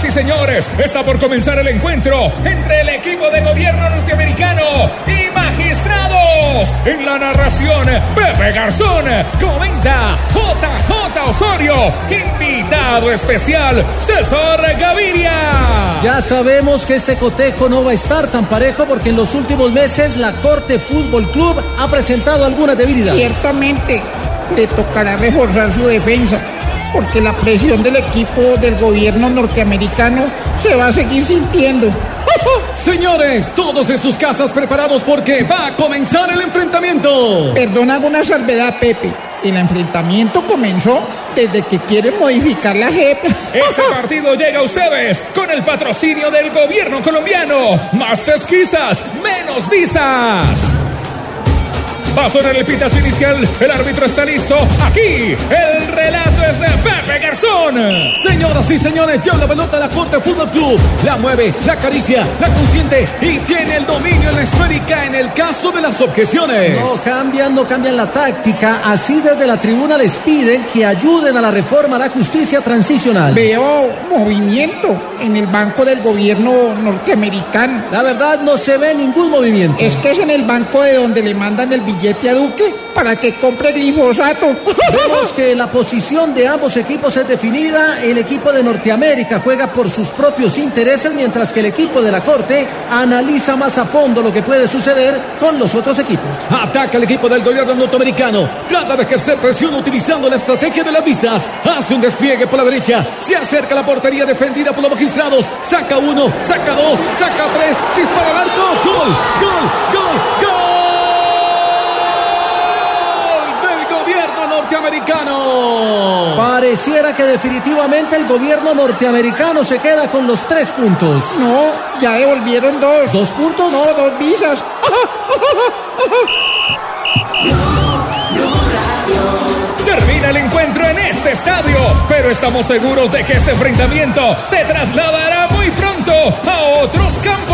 Señoras y señores, está por comenzar el encuentro entre el equipo de gobierno norteamericano y magistrados. En la narración, Pepe Garzón comenta JJ Osorio, invitado especial César Gaviria. Ya sabemos que este cotejo no va a estar tan parejo porque en los últimos meses la Corte Fútbol Club ha presentado algunas debilidades. Ciertamente le tocará reforzar su defensa porque la presión del equipo del gobierno norteamericano se va a seguir sintiendo. Señores, todos en sus casas preparados porque va a comenzar el enfrentamiento. Perdona una salvedad, Pepe. El enfrentamiento comenzó desde que quieren modificar la JEP. Este partido llega a ustedes con el patrocinio del gobierno colombiano. Más pesquisas, menos visas. Va a sonar el pitazo inicial. El árbitro está listo. Aquí, el Pepe Garzón. Señoras y señores, lleva la pelota a la Corte Fútbol Club. La mueve, la acaricia, la consiente y tiene el dominio en la esférica en el caso de las objeciones. No cambian, no cambian la táctica. Así desde la tribuna les piden que ayuden a la reforma a la justicia transicional. Veo movimiento en el banco del gobierno norteamericano. La verdad no se ve ningún movimiento. Es que es en el banco de donde le mandan el billete a Duque para que compre glifosato. Vemos que la posición de ambos equipos es definida. El equipo de Norteamérica juega por sus propios intereses, mientras que el equipo de la Corte analiza más a fondo lo que puede suceder con los otros equipos. Ataca el equipo del gobierno norteamericano. Trata de ejercer presión utilizando la estrategia de las visas. Hace un despliegue por la derecha. Se acerca a la portería defendida por los magistrados. Saca uno, saca dos, saca tres. Dispara al arco. Gol, gol. Norteamericano. Pareciera que definitivamente el gobierno norteamericano se queda con los tres puntos. No, ya devolvieron dos. ¿Dos puntos? No, dos visas. Termina el encuentro en este estadio, pero estamos seguros de que este enfrentamiento se trasladará muy pronto a otros campos.